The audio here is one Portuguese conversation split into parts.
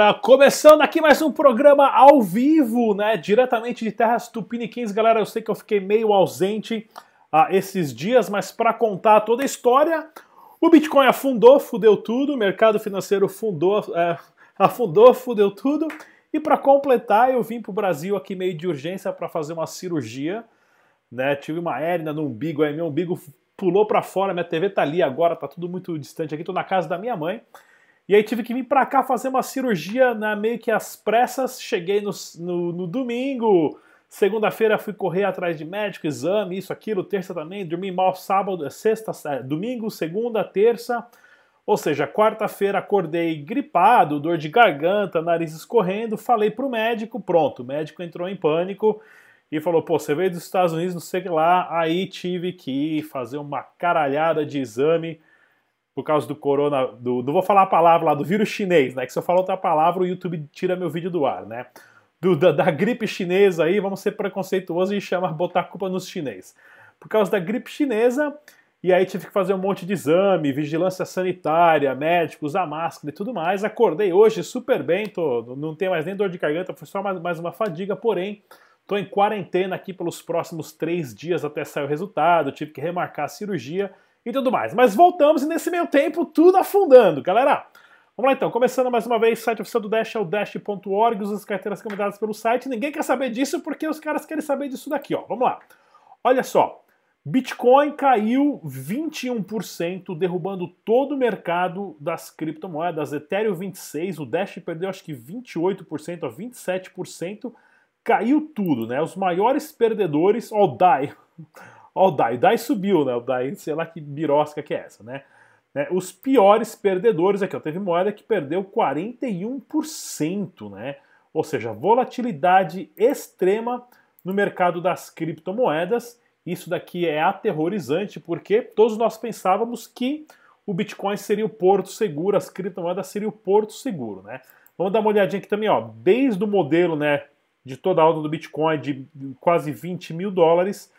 Galera. Começando aqui mais um programa ao vivo, né? Diretamente de Terras Tupiniquins. Galera, eu sei que eu fiquei meio ausente ah, esses dias, mas para contar toda a história, o Bitcoin afundou, fudeu tudo, o mercado financeiro fundou, é, afundou, fudeu tudo. E para completar, eu vim para o Brasil aqui meio de urgência para fazer uma cirurgia. Né? Tive uma hérnia no umbigo, aí meu umbigo pulou para fora, minha TV tá ali agora, tá tudo muito distante aqui, tô na casa da minha mãe. E aí tive que vir para cá fazer uma cirurgia na meio que às pressas. Cheguei no, no, no domingo, segunda-feira fui correr atrás de médico, exame, isso, aquilo, terça também, dormi mal sábado, sexta, é, domingo, segunda, terça. Ou seja, quarta-feira acordei gripado, dor de garganta, nariz escorrendo, falei pro médico, pronto, o médico entrou em pânico e falou: pô, você veio dos Estados Unidos, não sei o que lá. Aí tive que fazer uma caralhada de exame por causa do corona, do, não vou falar a palavra lá, do vírus chinês, né? Que se eu falar outra palavra, o YouTube tira meu vídeo do ar, né? Do, da, da, gripe chinesa aí, vamos ser preconceituosos e chamar, botar a culpa nos chinês. Por causa da gripe chinesa, e aí tive que fazer um monte de exame, vigilância sanitária, médico, usar máscara e tudo mais. Acordei hoje super bem, tô, não tenho mais nem dor de garganta, foi só mais, mais uma fadiga, porém, tô em quarentena aqui pelos próximos três dias até sair o resultado, tive que remarcar a cirurgia e tudo mais. Mas voltamos e nesse meio tempo tudo afundando, galera. Vamos lá então, começando mais uma vez, o site oficial do Dash é o dash.org, as carteiras recomendadas pelo site. Ninguém quer saber disso porque os caras querem saber disso daqui, ó. Vamos lá. Olha só, Bitcoin caiu 21%, derrubando todo o mercado das criptomoedas. Ethereum 26, o Dash perdeu acho que 28% a 27%, caiu tudo, né? Os maiores perdedores, ó, o DAI. Ó, o DAI. O DAI subiu, né? O DAI, sei lá que birosca que é essa, né? né? Os piores perdedores aqui, ó. Teve moeda que perdeu 41%, né? Ou seja, volatilidade extrema no mercado das criptomoedas. Isso daqui é aterrorizante porque todos nós pensávamos que o Bitcoin seria o porto seguro, as criptomoedas seriam o porto seguro, né? Vamos dar uma olhadinha aqui também, ó. Desde o modelo, né, de toda a alta do Bitcoin de quase 20 mil dólares,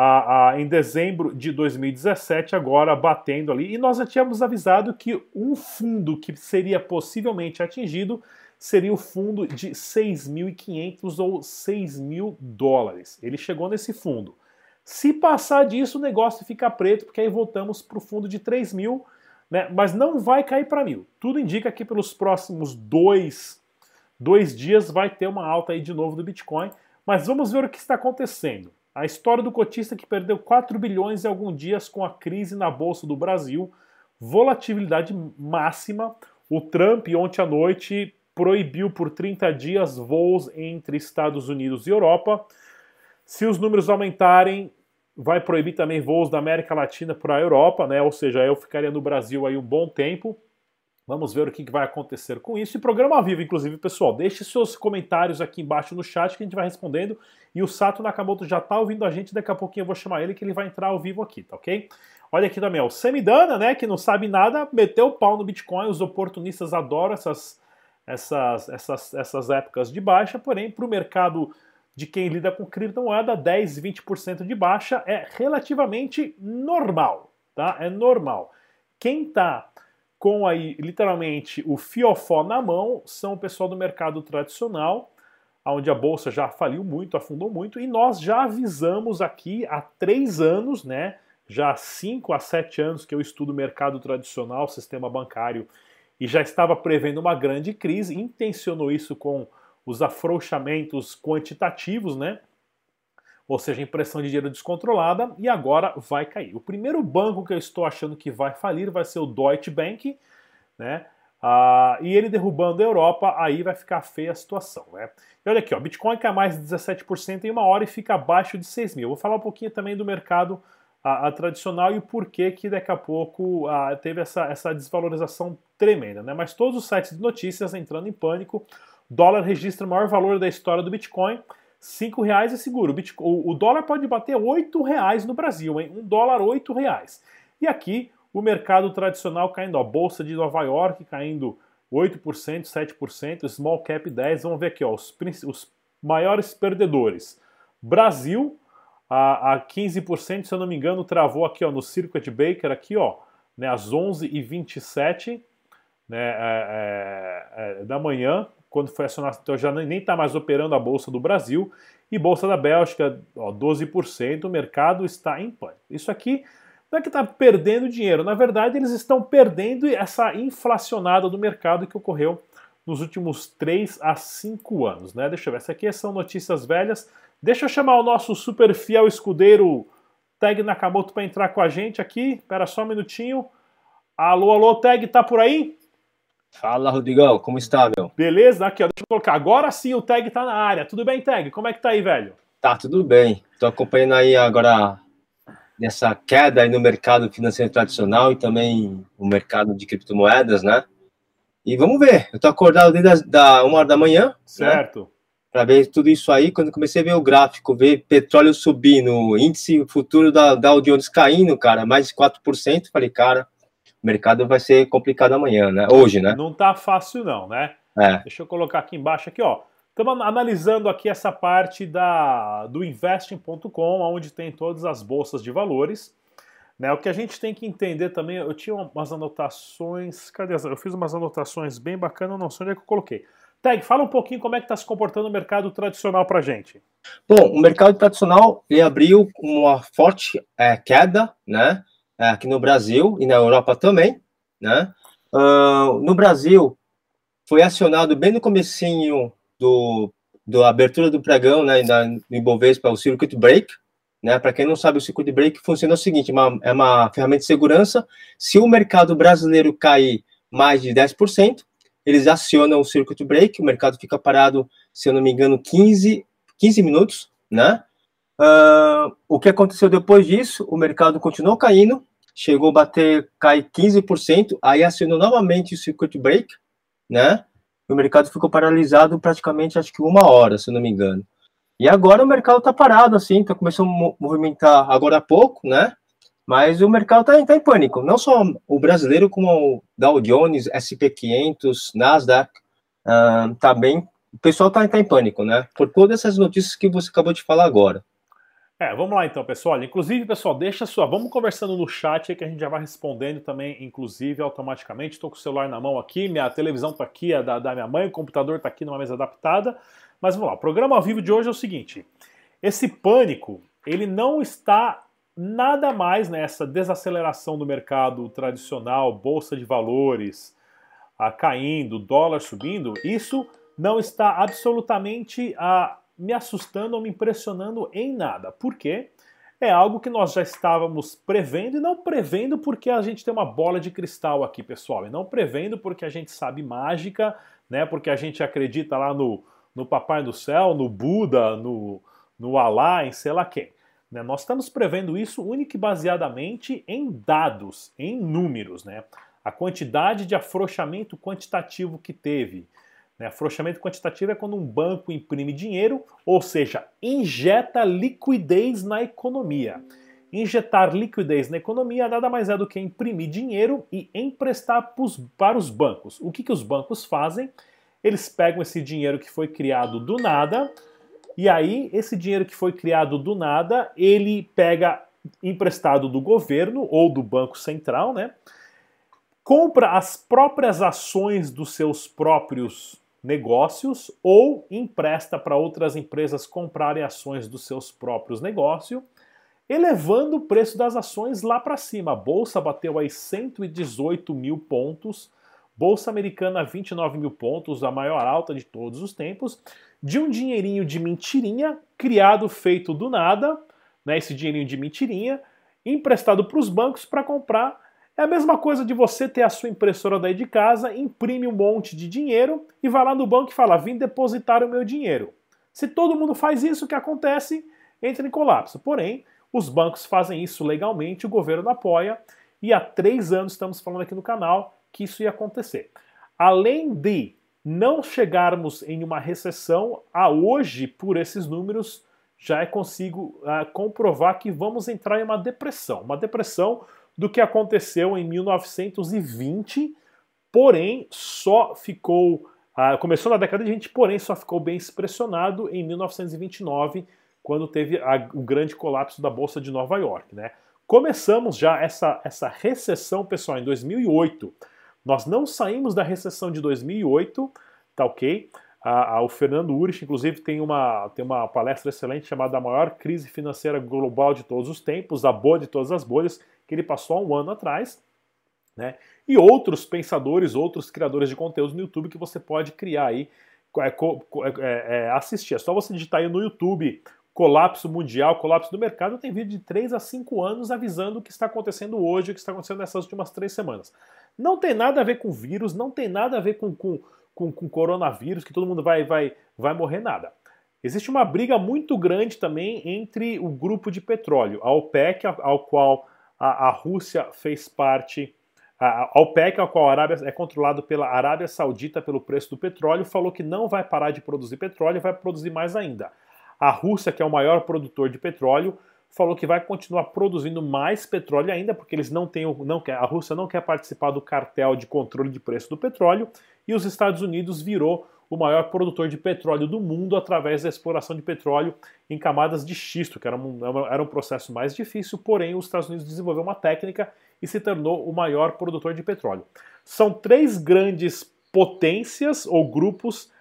a, a, em dezembro de 2017, agora batendo ali. E nós já tínhamos avisado que um fundo que seria possivelmente atingido seria o fundo de 6.500 ou 6 mil dólares. Ele chegou nesse fundo. Se passar disso, o negócio fica preto, porque aí voltamos para o fundo de 3 mil, né? mas não vai cair para mil. Tudo indica que pelos próximos dois, dois dias vai ter uma alta aí de novo do Bitcoin. Mas vamos ver o que está acontecendo. A história do cotista que perdeu 4 bilhões em alguns dias com a crise na Bolsa do Brasil, volatilidade máxima. O Trump, ontem à noite, proibiu por 30 dias voos entre Estados Unidos e Europa. Se os números aumentarem, vai proibir também voos da América Latina para a Europa, né? Ou seja, eu ficaria no Brasil aí um bom tempo. Vamos ver o que vai acontecer com isso. E programa ao vivo, inclusive, pessoal. Deixe seus comentários aqui embaixo no chat que a gente vai respondendo. E o Sato Nakamoto já está ouvindo a gente. Daqui a pouquinho eu vou chamar ele que ele vai entrar ao vivo aqui, tá ok? Olha aqui também, ó, o Semidana, né, que não sabe nada, meteu o pau no Bitcoin. Os oportunistas adoram essas, essas, essas, essas épocas de baixa. Porém, para o mercado de quem lida com criptomoeda, 10, 20% de baixa é relativamente normal, tá? É normal. Quem está com aí literalmente o fiofó na mão, são o pessoal do mercado tradicional, onde a bolsa já faliu muito, afundou muito, e nós já avisamos aqui há três anos, né? Já há cinco a sete anos que eu estudo mercado tradicional, sistema bancário, e já estava prevendo uma grande crise, intencionou isso com os afrouxamentos quantitativos, né? Ou seja, impressão de dinheiro descontrolada, e agora vai cair. O primeiro banco que eu estou achando que vai falir vai ser o Deutsche Bank, né? Ah, e ele derrubando a Europa, aí vai ficar feia a situação, né? E olha aqui, ó, Bitcoin cai mais de 17% em uma hora e fica abaixo de 6 mil. vou falar um pouquinho também do mercado a, a tradicional e o porquê que daqui a pouco a, teve essa, essa desvalorização tremenda, né? Mas todos os sites de notícias entrando em pânico, dólar registra o maior valor da história do Bitcoin, 5 reais é seguro. O, dólar pode bater 8 reais no Brasil, hein? Um dólar, 8 reais. E aqui, o mercado tradicional caindo, a Bolsa de Nova York caindo 8%, 7%, Small Cap 10%. Vamos ver aqui, ó, os, os maiores perdedores. Brasil, a, a 15%, se eu não me engano, travou aqui ó, no Circuit Baker, aqui, ó, né, às 11h27. né, é, é, é da manhã, quando foi acionado, então já nem está mais operando a Bolsa do Brasil, e Bolsa da Bélgica, ó, 12%, o mercado está em pânico. Isso aqui não é que está perdendo dinheiro, na verdade eles estão perdendo essa inflacionada do mercado que ocorreu nos últimos 3 a 5 anos. Né? Deixa eu ver, essa aqui são notícias velhas. Deixa eu chamar o nosso super fiel escudeiro Tag Nakamoto para entrar com a gente aqui. Espera só um minutinho. Alô, alô, Tag, tá por aí? Fala, Rodrigão, como está, meu? Beleza, aqui, ó, deixa eu colocar. Agora sim o Tag tá na área. Tudo bem, Tag? Como é que tá aí, velho? Tá, tudo bem. Tô acompanhando aí agora nessa queda aí no mercado financeiro tradicional e também o mercado de criptomoedas, né? E vamos ver. Eu tô acordado desde da uma hora da manhã. Né? Certo. Né? Para ver tudo isso aí. Quando comecei a ver o gráfico, ver petróleo subindo, índice futuro da Dow Jones caindo, cara, mais de 4%, falei, cara, o mercado vai ser complicado amanhã, né? Hoje, né? Não tá fácil não, né? É. Deixa eu colocar aqui embaixo aqui, ó. Estamos analisando aqui essa parte da, do investing.com, onde tem todas as bolsas de valores. Né, o que a gente tem que entender também, eu tinha umas anotações, cadê as, Eu fiz umas anotações bem bacanas, não sei onde é que eu coloquei. Tag, fala um pouquinho como é que está se comportando o mercado tradicional para gente. Bom, o mercado tradicional ele abriu uma forte é, queda, né? Aqui no Brasil e na Europa também, né? Uh, no Brasil foi acionado bem no comecinho do, do abertura do pregão, né? Da, do Ibovespa, o circuit break, né? Para quem não sabe, o circuit break funciona o seguinte: uma, é uma ferramenta de segurança. Se o mercado brasileiro cair mais de 10%, eles acionam o circuit break, o mercado fica parado, se eu não me engano, 15, 15 minutos, né? Uh, o que aconteceu depois disso? O mercado continuou caindo, chegou a bater, cai 15%, aí acionou novamente o circuit break, né? O mercado ficou paralisado praticamente, acho que uma hora, se não me engano. E agora o mercado está parado, assim, está começando a movimentar agora há pouco, né? Mas o mercado está tá em pânico. Não só o brasileiro, como o Dow Jones, SP500, Nasdaq, uh, tá bem. O pessoal está tá em pânico, né? Por todas essas notícias que você acabou de falar agora. É, vamos lá então, pessoal. Inclusive, pessoal, deixa sua. Vamos conversando no chat aí que a gente já vai respondendo também, inclusive, automaticamente. Estou com o celular na mão aqui, minha televisão está aqui, a da, da minha mãe, o computador está aqui numa mesa adaptada. Mas vamos lá, o programa ao vivo de hoje é o seguinte: esse pânico, ele não está nada mais nessa desaceleração do mercado tradicional, bolsa de valores a, caindo, dólar subindo. Isso não está absolutamente a me assustando ou me impressionando em nada. Por quê? É algo que nós já estávamos prevendo e não prevendo porque a gente tem uma bola de cristal aqui, pessoal, e não prevendo porque a gente sabe mágica, né? Porque a gente acredita lá no, no Papai do Céu, no Buda, no, no Alá, em sei lá quem. Né? Nós estamos prevendo isso única e baseadamente em dados, em números, né? A quantidade de afrouxamento quantitativo que teve, né? Afrouxamento quantitativo é quando um banco imprime dinheiro, ou seja, injeta liquidez na economia. Injetar liquidez na economia nada mais é do que imprimir dinheiro e emprestar para os bancos. O que, que os bancos fazem? Eles pegam esse dinheiro que foi criado do nada, e aí esse dinheiro que foi criado do nada, ele pega emprestado do governo ou do Banco Central, né? Compra as próprias ações dos seus próprios negócios ou empresta para outras empresas comprarem ações dos seus próprios negócios, elevando o preço das ações lá para cima. A bolsa bateu aí 118 mil pontos, bolsa americana 29 mil pontos, a maior alta de todos os tempos, de um dinheirinho de mentirinha criado, feito do nada, né, esse dinheirinho de mentirinha, emprestado para os bancos para comprar é a mesma coisa de você ter a sua impressora daí de casa, imprime um monte de dinheiro e vai lá no banco e fala: vim depositar o meu dinheiro. Se todo mundo faz isso, o que acontece? Entra em colapso. Porém, os bancos fazem isso legalmente, o governo apoia, e há três anos estamos falando aqui no canal que isso ia acontecer. Além de não chegarmos em uma recessão, a hoje, por esses números, já é consigo uh, comprovar que vamos entrar em uma depressão. Uma depressão do que aconteceu em 1920, porém só ficou. Ah, começou na década de 20, porém só ficou bem expressionado em 1929, quando teve a, o grande colapso da Bolsa de Nova York. Né? Começamos já essa, essa recessão, pessoal, em 2008. Nós não saímos da recessão de 2008, tá ok? o Fernando Urich, inclusive, tem uma, tem uma palestra excelente chamada A Maior Crise Financeira Global de Todos os Tempos, a boa de todas as bolhas, que ele passou há um ano atrás. Né? E outros pensadores, outros criadores de conteúdo no YouTube que você pode criar aí, é, é, é, assistir. É só você digitar aí no YouTube colapso mundial, colapso do mercado, tem vídeo de 3 a 5 anos avisando o que está acontecendo hoje, o que está acontecendo nessas últimas três semanas. Não tem nada a ver com vírus, não tem nada a ver com, com, com, com coronavírus, que todo mundo vai, vai, vai morrer nada. Existe uma briga muito grande também entre o grupo de petróleo, a OPEC, ao qual a, a Rússia fez parte, a, a OPEC, ao qual a Arábia é controlado pela Arábia Saudita pelo preço do petróleo, falou que não vai parar de produzir petróleo vai produzir mais ainda. A Rússia, que é o maior produtor de petróleo, falou que vai continuar produzindo mais petróleo ainda, porque eles não têm, não quer, a Rússia não quer participar do cartel de controle de preço do petróleo, e os Estados Unidos virou o maior produtor de petróleo do mundo através da exploração de petróleo em camadas de xisto, que era um, era um processo mais difícil, porém os Estados Unidos desenvolveu uma técnica e se tornou o maior produtor de petróleo. São três grandes potências ou grupos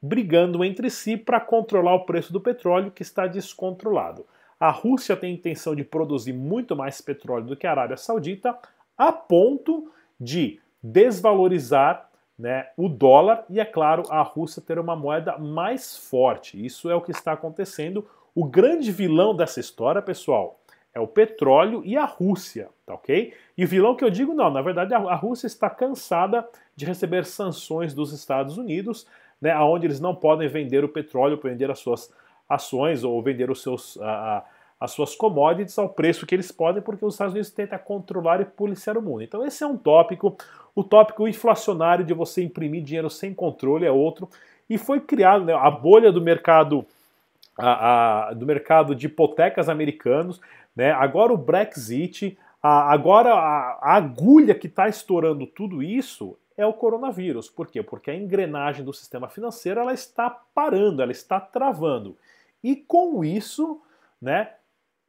brigando entre si para controlar o preço do petróleo que está descontrolado. A Rússia tem intenção de produzir muito mais petróleo do que a Arábia Saudita, a ponto de desvalorizar né, o dólar e, é claro, a Rússia ter uma moeda mais forte. Isso é o que está acontecendo. O grande vilão dessa história, pessoal, é o petróleo e a Rússia, tá ok? E o vilão que eu digo, não, na verdade a Rússia está cansada de receber sanções dos Estados Unidos, né, onde eles não podem vender o petróleo, vender as suas ações ou vender os seus, a, as suas commodities ao preço que eles podem, porque os Estados Unidos tentam controlar e policiar o mundo. Então esse é um tópico. O tópico inflacionário de você imprimir dinheiro sem controle é outro. E foi criado né, a bolha do mercado a, a, do mercado de hipotecas americanos. Né, agora o Brexit, a, agora a, agulha que está estourando tudo isso é o coronavírus. Por quê? Porque a engrenagem do sistema financeiro ela está parando, ela está travando. E com isso, né,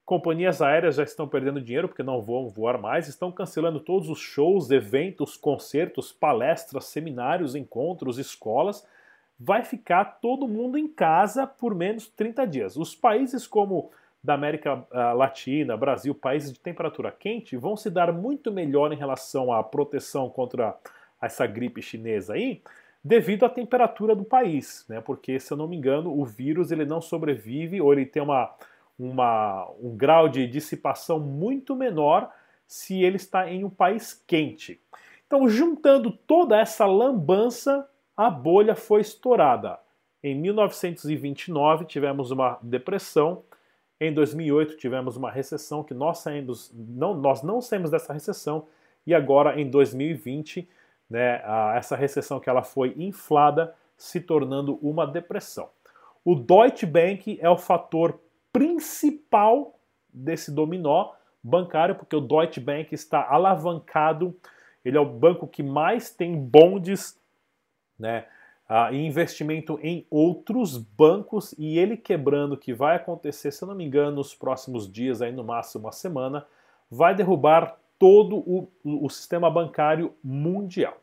companhias aéreas já estão perdendo dinheiro porque não vão voar mais, estão cancelando todos os shows, eventos, concertos, palestras, seminários, encontros, escolas. Vai ficar todo mundo em casa por menos 30 dias. Os países como da América ah, Latina, Brasil, países de temperatura quente, vão se dar muito melhor em relação à proteção contra essa gripe chinesa aí, devido à temperatura do país, né? Porque se eu não me engano, o vírus ele não sobrevive ou ele tem uma, uma, um grau de dissipação muito menor se ele está em um país quente. Então, juntando toda essa lambança, a bolha foi estourada. Em 1929 tivemos uma depressão, em 2008 tivemos uma recessão que nós saímos, não, nós não saímos dessa recessão e agora em 2020 né, a, essa recessão que ela foi inflada, se tornando uma depressão. O Deutsche Bank é o fator principal desse dominó bancário, porque o Deutsche Bank está alavancado, ele é o banco que mais tem bondes né, uh, e investimento em outros bancos, e ele quebrando, que vai acontecer, se eu não me engano, nos próximos dias, aí no máximo uma semana, vai derrubar todo o, o sistema bancário mundial.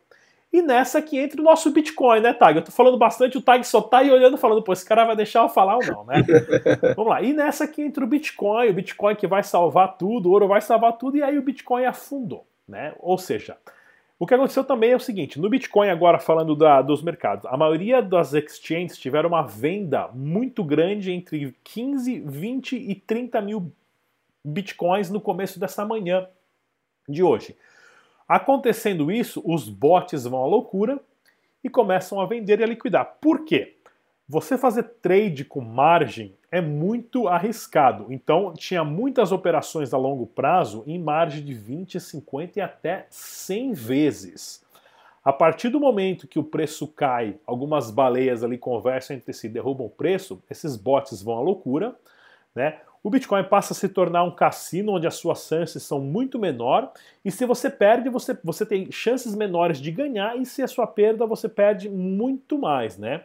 E nessa que entra o nosso Bitcoin, né, Tag? Eu tô falando bastante, o Tag só tá aí olhando falando, pô, esse cara vai deixar eu falar ou não, né? Vamos lá. E nessa que entra o Bitcoin, o Bitcoin que vai salvar tudo, o ouro vai salvar tudo, e aí o Bitcoin afundou, né? Ou seja, o que aconteceu também é o seguinte: no Bitcoin, agora falando da, dos mercados, a maioria das exchanges tiveram uma venda muito grande entre 15, 20 e 30 mil Bitcoins no começo dessa manhã de hoje. Acontecendo isso, os bots vão à loucura e começam a vender e a liquidar. Por quê? Você fazer trade com margem é muito arriscado. Então, tinha muitas operações a longo prazo em margem de 20, 50 e até 100 vezes. A partir do momento que o preço cai, algumas baleias ali conversam entre si, derrubam o preço, esses bots vão à loucura, né? O Bitcoin passa a se tornar um cassino onde as suas chances são muito menor e se você perde, você, você tem chances menores de ganhar e se a sua perda, você perde muito mais, né?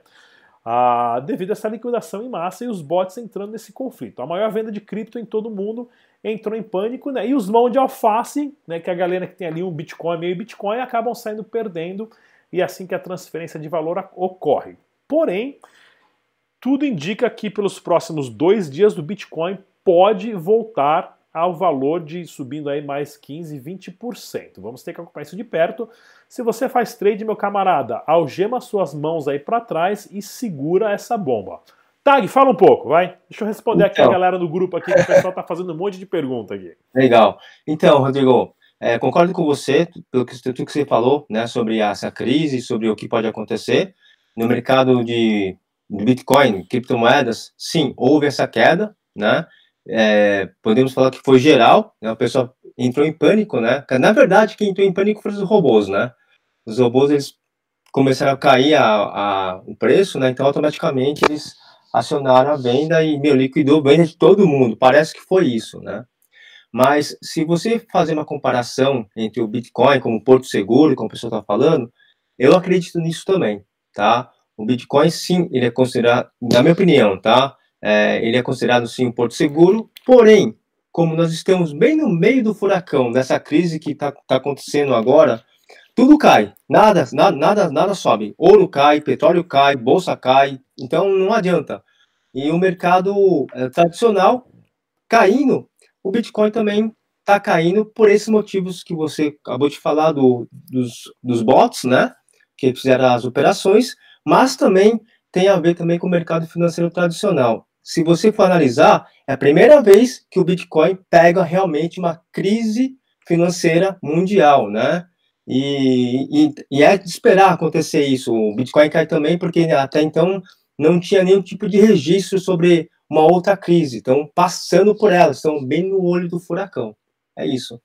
Ah, devido a essa liquidação em massa e os bots entrando nesse conflito. A maior venda de cripto em todo mundo entrou em pânico, né? E os mãos de alface, né? Que é a galera que tem ali um Bitcoin, meio Bitcoin, acabam saindo perdendo e é assim que a transferência de valor ocorre. Porém, tudo indica que pelos próximos dois dias o Bitcoin pode voltar ao valor de subindo aí mais 15, 20%. Vamos ter que acompanhar isso de perto. Se você faz trade, meu camarada, algema suas mãos aí para trás e segura essa bomba. Tag, fala um pouco, vai. Deixa eu responder então, aqui a então. galera do grupo aqui, que o pessoal tá fazendo um monte de pergunta aqui. Legal. Então, Rodrigo, é, concordo com você, pelo que, tudo que você falou, né, sobre essa crise, sobre o que pode acontecer. No mercado de, de Bitcoin, criptomoedas, sim, houve essa queda, né? É, podemos falar que foi geral, né? O pessoal entrou em pânico, né? Na verdade, quem entrou em pânico foram os robôs, né? Os robôs, eles começaram a cair a, a, o preço, né? Então, automaticamente, eles acionaram a venda e, meu, liquidou a venda de todo mundo. Parece que foi isso, né? Mas se você fazer uma comparação entre o Bitcoin como porto seguro, como o pessoal está falando, eu acredito nisso também, tá? O Bitcoin, sim, ele é considerado, na minha opinião, tá? É, ele é considerado, sim, um porto seguro, porém, como nós estamos bem no meio do furacão, dessa crise que está tá acontecendo agora, tudo cai, nada, nada, nada, nada sobe. Ouro cai, petróleo cai, bolsa cai, então não adianta. E o mercado é, tradicional caindo, o Bitcoin também está caindo por esses motivos que você acabou de falar do, dos, dos bots, né? Que fizeram as operações, mas também tem a ver também com o mercado financeiro tradicional. Se você for analisar, é a primeira vez que o Bitcoin pega realmente uma crise financeira mundial, né? E, e, e, é de esperar acontecer isso. O Bitcoin cai também porque até então não tinha nenhum tipo de registro sobre uma outra crise, estão passando por ela, estão bem no olho do furacão. É isso.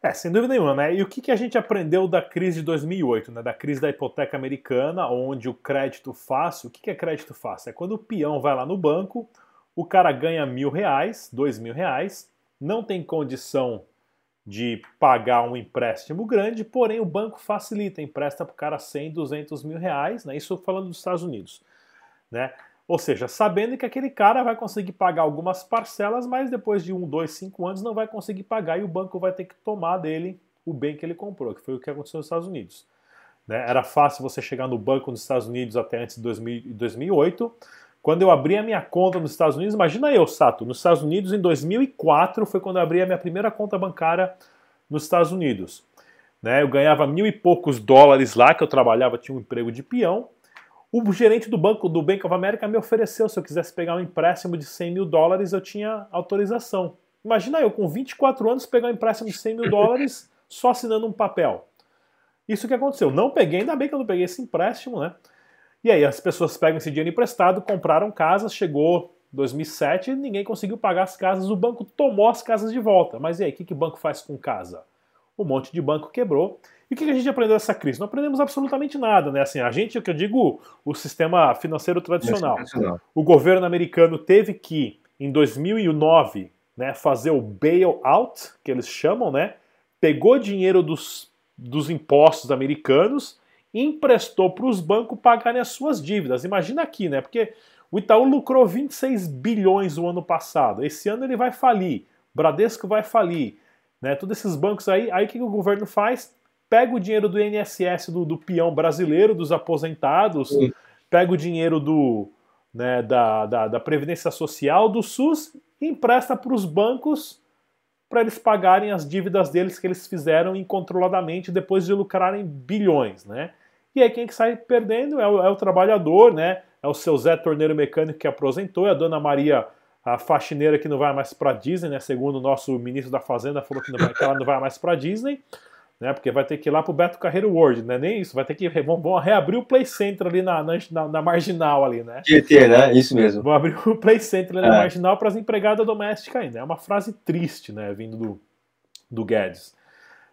É, sem dúvida nenhuma, né? E o que, que a gente aprendeu da crise de 2008, né? Da crise da hipoteca americana, onde o crédito fácil, o que, que é crédito fácil? É quando o peão vai lá no banco, o cara ganha mil reais, dois mil reais, não tem condição de pagar um empréstimo grande, porém o banco facilita, empresta para o cara 100, 200 mil reais, né? Isso falando dos Estados Unidos, né? Ou seja, sabendo que aquele cara vai conseguir pagar algumas parcelas, mas depois de um, dois, cinco anos não vai conseguir pagar e o banco vai ter que tomar dele o bem que ele comprou, que foi o que aconteceu nos Estados Unidos. Né? Era fácil você chegar no banco nos Estados Unidos até antes de 2008. Quando eu abri a minha conta nos Estados Unidos, imagina eu, Sato, nos Estados Unidos em 2004 foi quando eu abri a minha primeira conta bancária nos Estados Unidos. Né? Eu ganhava mil e poucos dólares lá, que eu trabalhava, tinha um emprego de peão. O gerente do banco do Bank of America me ofereceu, se eu quisesse pegar um empréstimo de 100 mil dólares, eu tinha autorização. Imagina eu, com 24 anos, pegar um empréstimo de 100 mil dólares só assinando um papel. Isso que aconteceu. Não peguei, ainda bem que eu não peguei esse empréstimo, né? E aí as pessoas pegam esse dinheiro emprestado, compraram casas, chegou 2007 e ninguém conseguiu pagar as casas, o banco tomou as casas de volta. Mas e aí, o que, que o banco faz com casa? Um monte de banco quebrou e o que a gente aprendeu dessa crise? Não aprendemos absolutamente nada, né? Assim, a gente, o que eu digo, o sistema financeiro tradicional. O governo americano teve que, em 2009, né, fazer o bailout, que eles chamam, né? Pegou dinheiro dos, dos impostos americanos e emprestou para os bancos pagarem as suas dívidas. Imagina aqui, né? Porque o Itaú lucrou 26 bilhões o ano passado. Esse ano ele vai falir. Bradesco vai falir. Né? Todos esses bancos aí, aí o que o governo faz? Pega o dinheiro do INSS do, do peão brasileiro, dos aposentados, Sim. pega o dinheiro do, né, da, da, da, Previdência Social, do SUS, e empresta para os bancos para eles pagarem as dívidas deles que eles fizeram incontroladamente depois de lucrarem bilhões, né? E aí quem que sai perdendo é o, é o trabalhador, né? É o seu Zé Torneiro Mecânico que aposentou, é a Dona Maria a faxineira que não vai mais para Disney, né? Segundo o nosso ministro da Fazenda falou que, vai, que ela não vai mais para Disney né? Porque vai ter que ir lá pro Beto Carreiro World, né? Nem isso, vai ter que vão, vão reabrir o Play Center ali na, na, na marginal ali, né? GT, né? Isso mesmo. Vão abrir o Play Center ali é. na marginal para as empregadas domésticas ainda. É uma frase triste, né? Vindo do, do Guedes.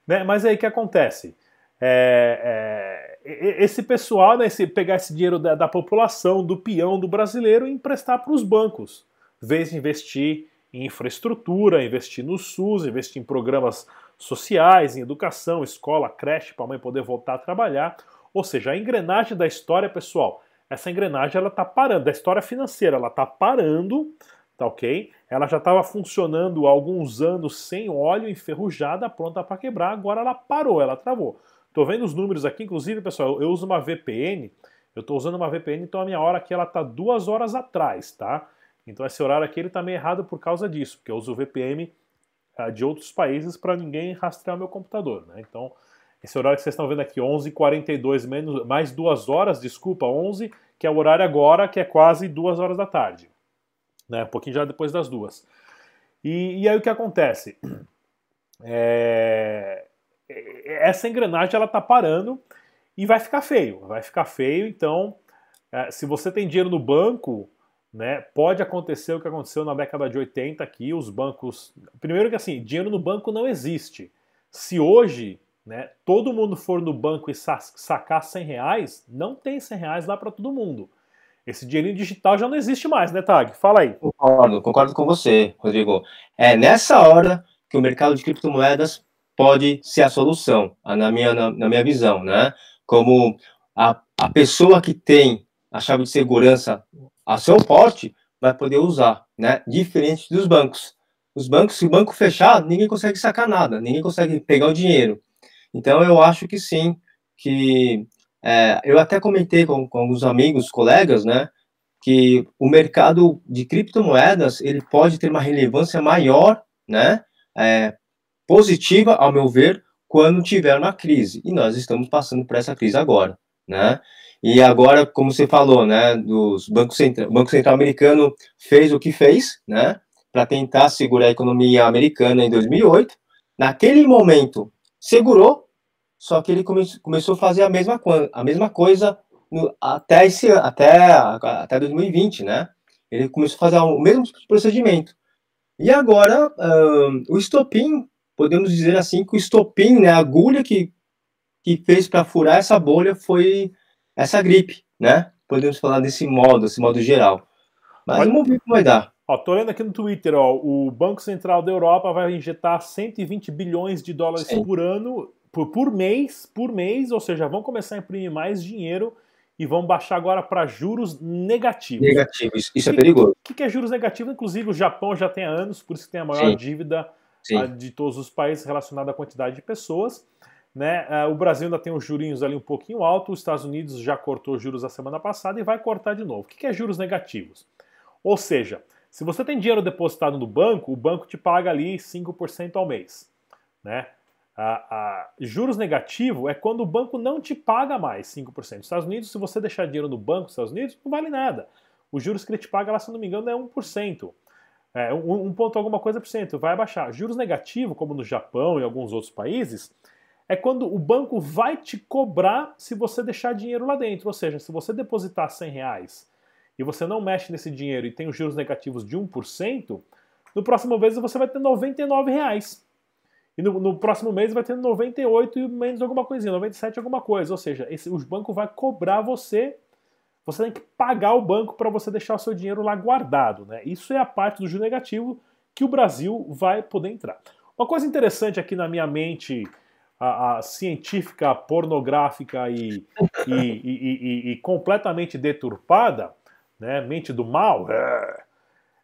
Né? Mas aí o que acontece? É, é, esse pessoal, né, esse, pegar esse dinheiro da, da população, do peão, do brasileiro e emprestar para os bancos, em vez de investir em infraestrutura, investir no SUS, investir em programas sociais, em educação, escola, creche, para a mãe poder voltar a trabalhar. Ou seja, a engrenagem da história, pessoal, essa engrenagem ela está parando, da história financeira, ela está parando tá ok? Ela já estava funcionando há alguns anos sem óleo, enferrujada, pronta para quebrar, agora ela parou, ela travou. Tô vendo os números aqui, inclusive, pessoal, eu uso uma VPN, eu estou usando uma VPN, então a minha hora aqui ela tá duas horas atrás, tá? Então esse horário aqui ele tá meio errado por causa disso, porque eu uso VPN uh, de outros países para ninguém rastrear meu computador, né? Então esse horário que vocês estão vendo aqui, 11h42 menos, mais duas horas, desculpa, 11, que é o horário agora, que é quase duas horas da tarde, né? Um pouquinho já depois das duas. E, e aí o que acontece? É, essa engrenagem ela tá parando e vai ficar feio, vai ficar feio. Então, é, se você tem dinheiro no banco, né, pode acontecer o que aconteceu na década de 80 aqui, os bancos. Primeiro que assim, dinheiro no banco não existe. Se hoje né, todo mundo for no banco e sacar 100 reais, não tem 100 reais lá para todo mundo. Esse dinheirinho digital já não existe mais, né, Tag? Fala aí. Concordo, concordo com você, Rodrigo. É nessa hora que o mercado de criptomoedas pode ser a solução, na minha, na, na minha visão, né? Como a, a pessoa que tem a chave de segurança a seu porte vai poder usar, né? Diferente dos bancos. Os bancos, se o banco fechar, ninguém consegue sacar nada, ninguém consegue pegar o dinheiro. Então, eu acho que sim, que é, eu até comentei com, com alguns amigos, colegas, né? Que o mercado de criptomoedas ele pode ter uma relevância maior, né? É, positiva, ao meu ver, quando tiver uma crise. E nós estamos passando por essa crise agora, né? E agora, como você falou, né, dos bancos central, Banco Central americano fez o que fez, né, para tentar segurar a economia americana em 2008. Naquele momento, segurou, só que ele come, começou a fazer a mesma, a mesma coisa no, até, esse, até, até 2020, né? Ele começou a fazer o mesmo procedimento. E agora, um, o estopim podemos dizer assim que o estopim, né, a agulha que, que fez para furar essa bolha foi essa gripe, né? Podemos falar desse modo, desse modo geral. Mas Olha, vamos ver como vai dar. Ó, tô lendo aqui no Twitter, ó, o Banco Central da Europa vai injetar 120 bilhões de dólares Sim. por ano, por, por mês, por mês, ou seja, vão começar a imprimir mais dinheiro e vão baixar agora para juros negativos. Negativos, isso é perigoso. O que, que, é juros negativos? Inclusive, o Japão já tem há anos, por isso que tem a maior Sim. dívida Sim. de todos os países relacionado à quantidade de pessoas. Né? É, o Brasil ainda tem os jurinhos ali um pouquinho alto, os Estados Unidos já cortou juros a semana passada e vai cortar de novo. O que é juros negativos? Ou seja, se você tem dinheiro depositado no banco, o banco te paga ali 5% ao mês. Né? A, a, juros negativo é quando o banco não te paga mais 5%. Nos Estados Unidos, se você deixar dinheiro no banco nos Estados Unidos, não vale nada. Os juros que ele te paga lá, se não me engano, é 1%. É, um, um ponto alguma coisa por cento, vai abaixar. Juros negativos, como no Japão e alguns outros países, é quando o banco vai te cobrar se você deixar dinheiro lá dentro. Ou seja, se você depositar 100 reais e você não mexe nesse dinheiro e tem os juros negativos de 1%, no próximo mês você vai ter 99 reais. E no, no, próximo mês vai ter 98 e menos alguma coisinha, 97 alguma coisa. Ou seja, esse, o banco vai cobrar você você tem que pagar o banco para você deixar o seu dinheiro lá guardado. Né? Isso é a parte do juro negativo que o Brasil vai poder entrar. Uma coisa interessante aqui na minha mente a, a científica, pornográfica e, e, e, e, completamente deturpada, né? mente do mal, é,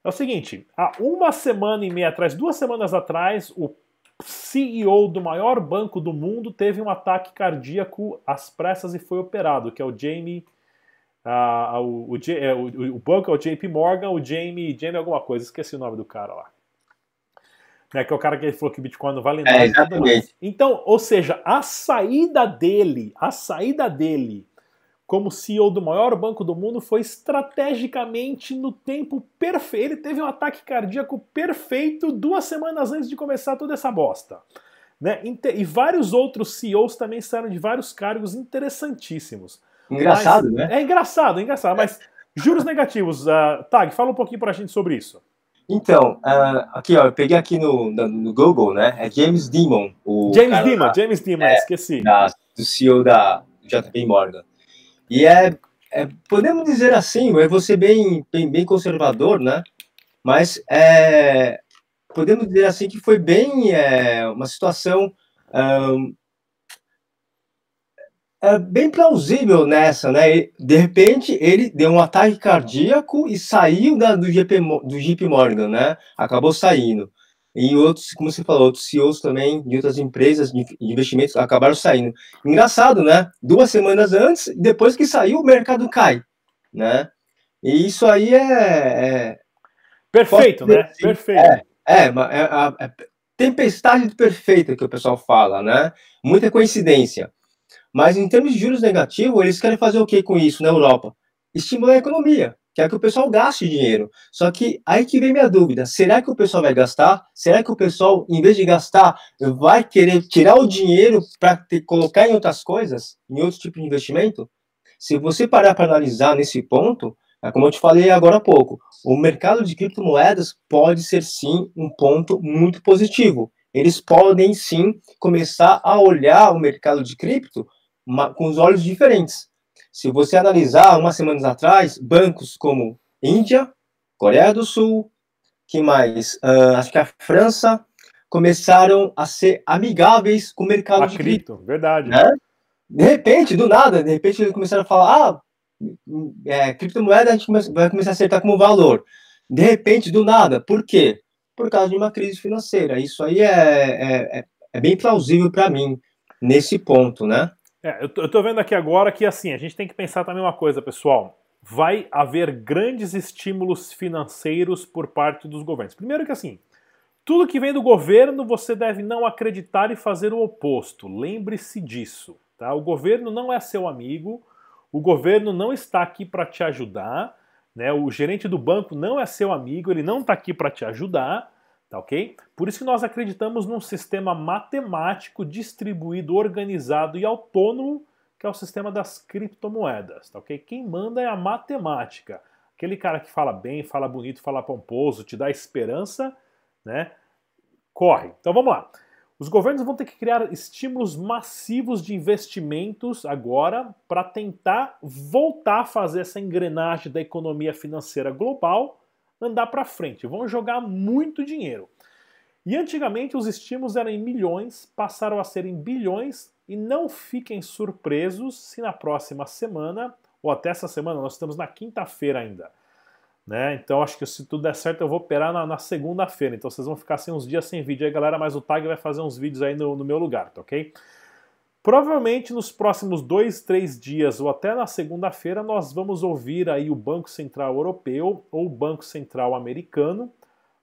é o seguinte: há uma semana e meia atrás, duas semanas atrás, o CEO do maior banco do mundo teve um ataque cardíaco às pressas e foi operado, que é o Jamie ah, o, o, é, o, o, banco é o JP Morgan, o Jamie, Jamie alguma coisa, esqueci o nome do cara lá. Né, que é o cara que falou que o Bitcoin não vale é, nada. É, exatamente. Então, ou seja, a saída dele, a saída dele como CEO do maior banco do mundo foi estrategicamente no tempo perfeito. Ele teve um ataque cardíaco perfeito duas semanas antes de começar toda essa bosta. Né? E vários outros CEOs também saíram de vários cargos interessantíssimos. Engraçado, mas, né? É engraçado, é engraçado. Mas juros negativos, uh, Tag, fala um pouquinho para a gente sobre isso. Então, uh, aqui ó, eu peguei aqui no, no, Google, né? É James Dimon. O James Dimon, da, James Dimon, é, esqueci. Da, do CEO da JP Morgan. E é, é, podemos dizer assim, eu vou ser bem, bem, bem conservador, né? Mas é, podemos dizer assim que foi bem é, uma situação um, é bem plausível nessa, né? De repente ele deu um ataque cardíaco e saiu da, do, GP, do JP Morgan, né? Acabou saindo. E outros, como você falou, outros CEOs também de outras empresas de investimentos acabaram saindo. Engraçado, né? Duas semanas antes, depois que saiu, o mercado cai, né? E isso aí é. é Perfeito, né? Perfeito. É, é, é, é, tempestade perfeita que o pessoal fala, né? Muita coincidência. Mas em termos de juros negativos, eles querem fazer o que com isso na Europa? Estimular a economia, quer que o pessoal gaste dinheiro. Só que aí que vem minha dúvida: será que o pessoal vai gastar? Será que o pessoal, em vez de gastar, vai querer tirar o dinheiro para colocar em outras coisas, em outro tipo de investimento? Se você parar para analisar nesse ponto, é como eu te falei agora há pouco, o mercado de criptomoedas pode ser sim um ponto muito positivo. Eles podem sim começar a olhar o mercado de cripto com os olhos diferentes. Se você analisar umas semanas atrás, bancos como Índia, Coreia do Sul, que mais? Uh, acho que a França começaram a ser amigáveis com o mercado a de cripto. Verdade. Né? De repente, do nada, de repente eles começaram a falar, ah, é, criptomoeda a gente vai começar a acertar como valor. De repente, do nada. Por quê? Por causa de uma crise financeira. Isso aí é, é, é, é bem plausível para mim, nesse ponto, né? É, eu, tô, eu tô vendo aqui agora que assim, a gente tem que pensar também uma coisa, pessoal. Vai haver grandes estímulos financeiros por parte dos governos. Primeiro que assim, tudo que vem do governo você deve não acreditar e fazer o oposto. Lembre-se disso. Tá? O governo não é seu amigo, o governo não está aqui para te ajudar, né? o gerente do banco não é seu amigo, ele não está aqui para te ajudar. Tá ok? Por isso que nós acreditamos num sistema matemático distribuído, organizado e autônomo, que é o sistema das criptomoedas, tá ok? Quem manda é a matemática. Aquele cara que fala bem, fala bonito, fala pomposo, te dá esperança, né? Corre. Então vamos lá. Os governos vão ter que criar estímulos massivos de investimentos agora para tentar voltar a fazer essa engrenagem da economia financeira global andar para frente, vão jogar muito dinheiro. E antigamente os estímulos eram em milhões, passaram a ser em bilhões, e não fiquem surpresos se na próxima semana, ou até essa semana, nós estamos na quinta-feira ainda. Né? Então acho que se tudo der certo eu vou operar na, na segunda-feira. Então vocês vão ficar sem uns dias sem vídeo aí, galera, mas o Tag vai fazer uns vídeos aí no, no meu lugar, tá ok? Provavelmente nos próximos dois, três dias ou até na segunda-feira nós vamos ouvir aí o Banco Central Europeu ou o Banco Central Americano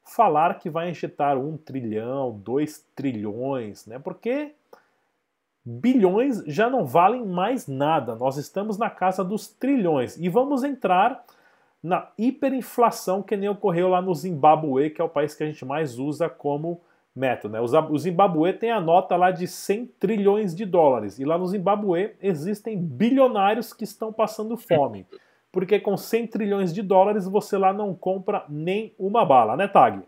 falar que vai injetar um trilhão, dois trilhões, né? Porque bilhões já não valem mais nada. Nós estamos na casa dos trilhões e vamos entrar na hiperinflação que nem ocorreu lá no Zimbabue, que é o país que a gente mais usa como método. Né? O Zimbabue tem a nota lá de 100 trilhões de dólares. E lá no Zimbabue existem bilionários que estão passando fome. Porque com 100 trilhões de dólares você lá não compra nem uma bala, né, Tag?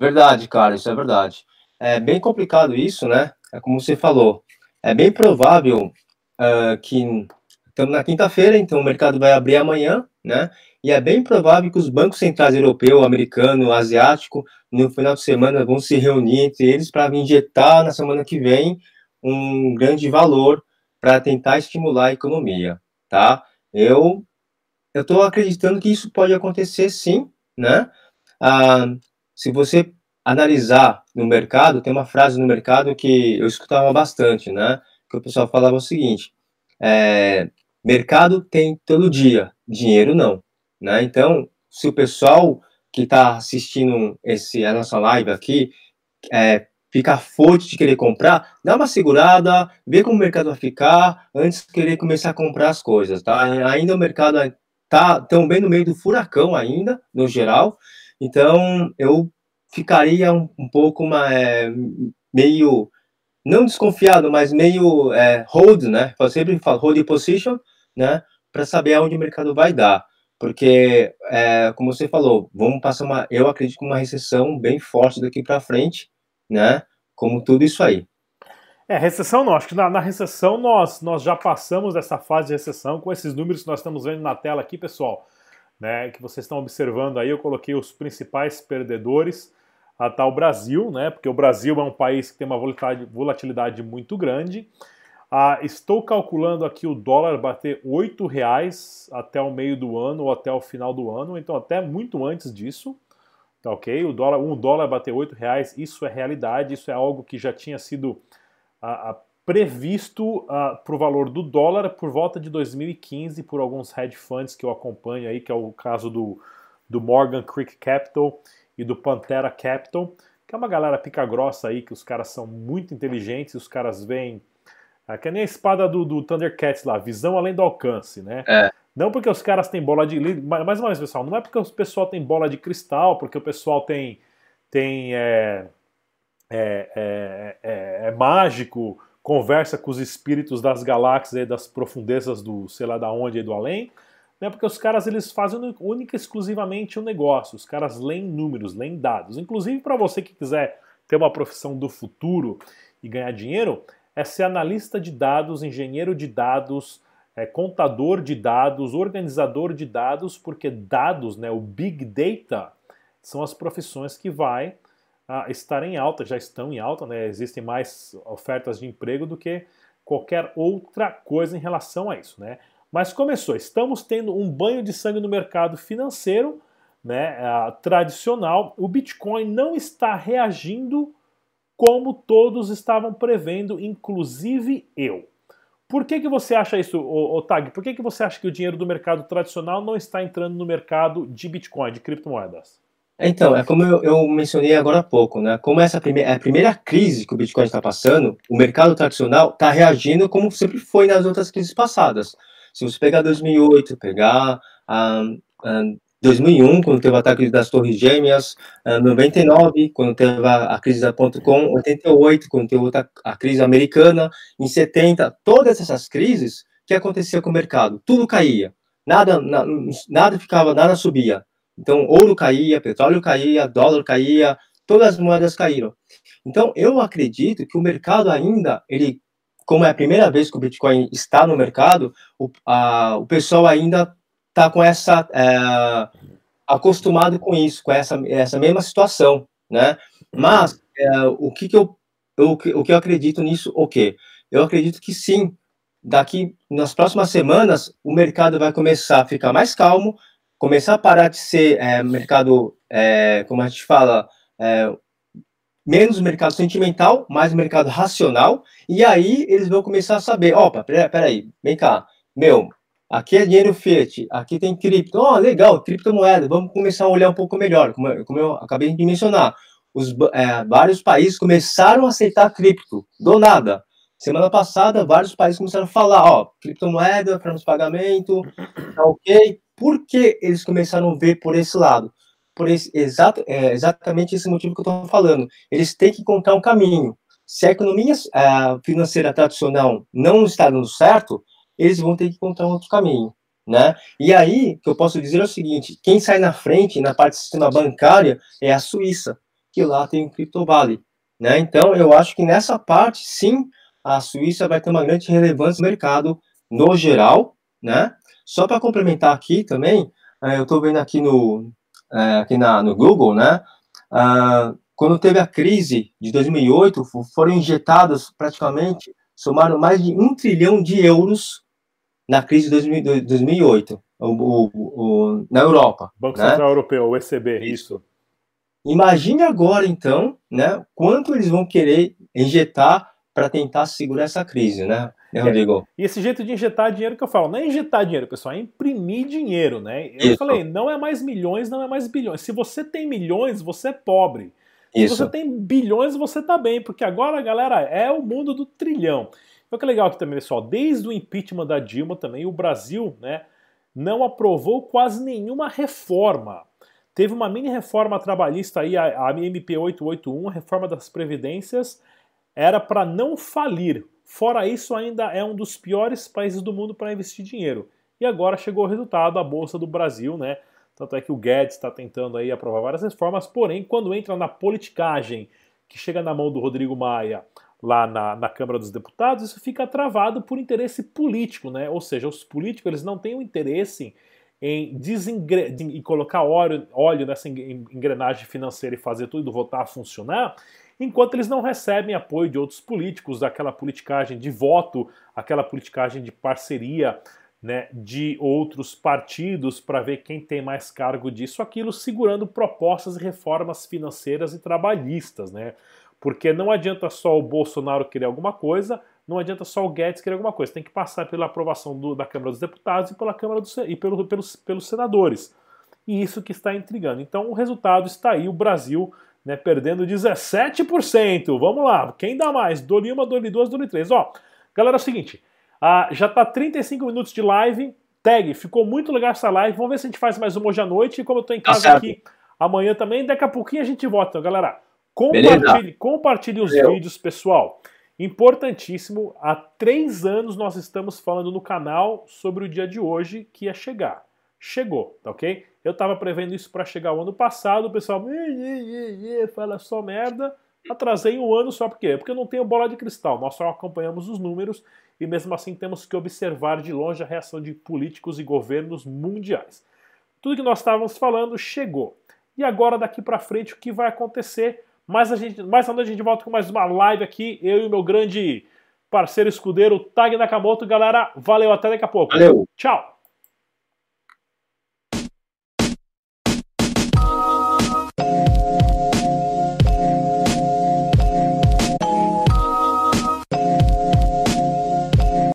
Verdade, cara, isso é verdade. É bem complicado isso, né? É como você falou. É bem provável uh, que estamos na quinta-feira, então o mercado vai abrir amanhã, né? E é bem provável que os bancos centrais europeu, americano, asiático, no final de semana vão se reunir entre eles para injetar na semana que vem um grande valor para tentar estimular a economia, tá? Eu eu estou acreditando que isso pode acontecer sim, né? Ah, se você analisar no mercado, tem uma frase no mercado que eu escutava bastante, né? Que o pessoal falava o seguinte: é, mercado tem todo dia, dinheiro não. Né? Então, se o pessoal que está assistindo esse, a nossa live aqui é, ficar forte de querer comprar, dá uma segurada, vê como o mercado vai ficar antes de querer começar a comprar as coisas, tá? Ainda o mercado tá tão bem no meio do furacão ainda, no geral. Então, eu ficaria um, um pouco uma, é, meio não desconfiado, mas meio é, hold, né? Eu sempre falo hold position, né? Para saber aonde o mercado vai dar porque, é, como você falou, vamos passar uma, eu acredito, uma recessão bem forte daqui para frente, né? Como tudo isso aí. É, recessão não, acho que na, na, recessão nós, nós já passamos dessa fase de recessão com esses números que nós estamos vendo na tela aqui, pessoal, né, que vocês estão observando aí, eu coloquei os principais perdedores, a tal Brasil, né, porque o Brasil é um país que tem uma volatilidade, volatilidade muito grande, Ah, estou calculando aqui o dólar bater R$ reais até o meio do ano ou até o final do ano, então até muito antes disso. Tá ok? O dólar, um dólar bater R$ reais, isso é realidade, isso é algo que já tinha sido ah, ah previsto ah, para o valor do dólar por volta de 2015 por alguns hedge funds que eu acompanho aí, que é o caso do, do Morgan Creek Capital e do Pantera Capital, que é uma galera pica grossa aí, que os caras são muito inteligentes, os caras veem é que nem a espada do, do Thundercats lá, visão além do alcance, né? É. Não porque os caras têm bola de. Mais uma vez, pessoal, não é porque o pessoal tem bola de cristal, porque o pessoal tem. tem é, é, é, é, é mágico, conversa com os espíritos das galáxias e das profundezas do sei lá da onde e do além. Não é porque os caras eles fazem única e exclusivamente o um negócio. Os caras leem números, leem dados. Inclusive, para você que quiser ter uma profissão do futuro e ganhar dinheiro, é ser analista de dados, engenheiro de dados, é, contador de dados, organizador de dados, porque dados, né, o Big Data, são as profissões que vai ah, estar em alta, já estão em alta, né, existem mais ofertas de emprego do que qualquer outra coisa em relação a isso. Né? Mas começou, estamos tendo um banho de sangue no mercado financeiro né, tradicional, o Bitcoin não está reagindo como todos estavam prevendo, inclusive eu. Por que, que você acha isso, Otag? Por que, que você acha que o dinheiro do mercado tradicional não está entrando no mercado de Bitcoin, de criptomoedas? Então, é como eu, eu mencionei agora há pouco, né? Como essa primeira, é a primeira crise que o Bitcoin está passando, o mercado tradicional está reagindo como sempre foi nas outras crises passadas. Se você pegar 2008, pegar a, a 2001, quando teve o ataque das Torres Gêmeas, 99, quando teve a, crise da .com, 88, quando teve a crise americana, em 70, todas essas crises, o que acontecia com o mercado? Tudo caía, nada, nada ficava, nada subia. Então, ouro caía, petróleo caía, dólar caía, todas as moedas caíram. Então, eu acredito que o mercado ainda, ele, como é a primeira vez que o Bitcoin está no mercado, o, a, o pessoal ainda está com essa é, acostumado com isso, com essa, essa mesma situação, né? Mas é, o que, que eu, eu o que eu acredito nisso, o quê? Eu acredito que sim, daqui nas próximas semanas o mercado vai começar a ficar mais calmo, começar a parar de ser é, mercado, é, como a gente fala, é, menos mercado sentimental, mais mercado racional, e aí eles vão começar a saber, opa, peraí, peraí vem cá, meu, Aqui é dinheiro fiat, aqui tem cripto. Oh, legal, criptomoeda. Vamos começar a olhar um pouco melhor, como, como eu acabei de mencionar. Os, é, vários países começaram a aceitar cripto, do nada. Semana passada, vários países começaram a falar, ó, criptomoeda, para nos pagamento, tá ok. Por que eles começaram a ver por esse lado? Por esse, exato, é, exatamente esse motivo que eu estou falando. Eles têm que encontrar um caminho. Se a economia é, financeira tradicional não está dando certo, eles vão ter que encontrar um outro caminho, né? E aí, o que eu posso dizer é o seguinte, quem sai na frente na parte do sistema bancária é a Suíça, que lá tem o Crypto Valley, né? Então, eu acho que nessa parte, sim, a Suíça vai ter uma grande relevância no mercado no geral, né? Só para complementar aqui também, eh, eu estou vendo aqui no eh, aqui na, no Google, né? Ah, quando teve a crise de 2008, foram injetados praticamente, somaram mais de um trilhão de euros na crise de 2008, o, o, o, na Europa. Banco né? Central Europeu, o ECB, isso. isso. Imagine agora, então, né, quanto eles vão querer injetar para tentar segurar essa crise, né, né Rodrigo? É. E esse jeito de injetar dinheiro que eu falo, não é injetar dinheiro, pessoal, é imprimir dinheiro, né? Eu Isso. falei, não é mais milhões, não é mais bilhões. Se você tem milhões, você é pobre. Se você tem bilhões, você tá bem, porque agora, galera, é o mundo do trilhão. Então que legal aqui também, pessoal, desde o impeachment da Dilma também, o Brasil né, não aprovou quase nenhuma reforma. Teve uma mini reforma trabalhista aí, a, a MP 881, a reforma das previdências, era para não falir. Fora isso, ainda é um dos piores países do mundo para investir dinheiro. E agora chegou o resultado, a Bolsa do Brasil, né? Tanto é que o Guedes está tentando aí aprovar várias reformas, porém, quando entra na politicagem, que chega na mão do Rodrigo Maia, lá na, na, Câmara dos Deputados, isso fica travado por interesse político, né? Ou seja, os políticos eles não têm o interesse em, desengre... em colocar óleo, óleo nessa engrenagem financeira e fazer tudo voltar a funcionar, enquanto eles não recebem apoio de outros políticos, aquela politicagem de voto, aquela politicagem de parceria né, de outros partidos para ver quem tem mais cargo disso, aquilo, segurando propostas e reformas financeiras e trabalhistas, né? Porque não adianta só o Bolsonaro querer alguma coisa, não adianta só o Guedes querer alguma coisa, tem que passar pela aprovação do, da Câmara dos Deputados e pela Câmara do, e pelo, pelos, pelos senadores. E isso que está intrigando. Então o resultado está aí, o Brasil né, perdendo 17%. Vamos lá, quem dá mais? Dole uma, dole duas, dole três. Ó, galera, é o seguinte, ah, já está 35 minutos de live. Tag, ficou muito legal essa live. Vamos ver se a gente faz mais uma hoje à noite. E como eu estou em tá casa aqui amanhã também, daqui a pouquinho a gente volta. Então, galera, compartilhe, compartilhe os vídeos, pessoal. Importantíssimo, há três anos nós estamos falando no canal sobre o dia de hoje que ia chegar. Chegou, tá ok? Eu estava prevendo isso para chegar o ano passado, o pessoal fala só merda. Atrasei um ano só por quê? Porque eu não tenho bola de cristal. Nós só acompanhamos os números e mesmo assim temos que observar de longe a reação de políticos e governos mundiais. Tudo que nós estávamos falando chegou. E agora daqui para frente o que vai acontecer? Mais a gente, mais a gente volta com mais uma live aqui, eu e o meu grande parceiro escudeiro Tag Nakamoto. Galera, valeu, até daqui a pouco. Valeu. Tchau.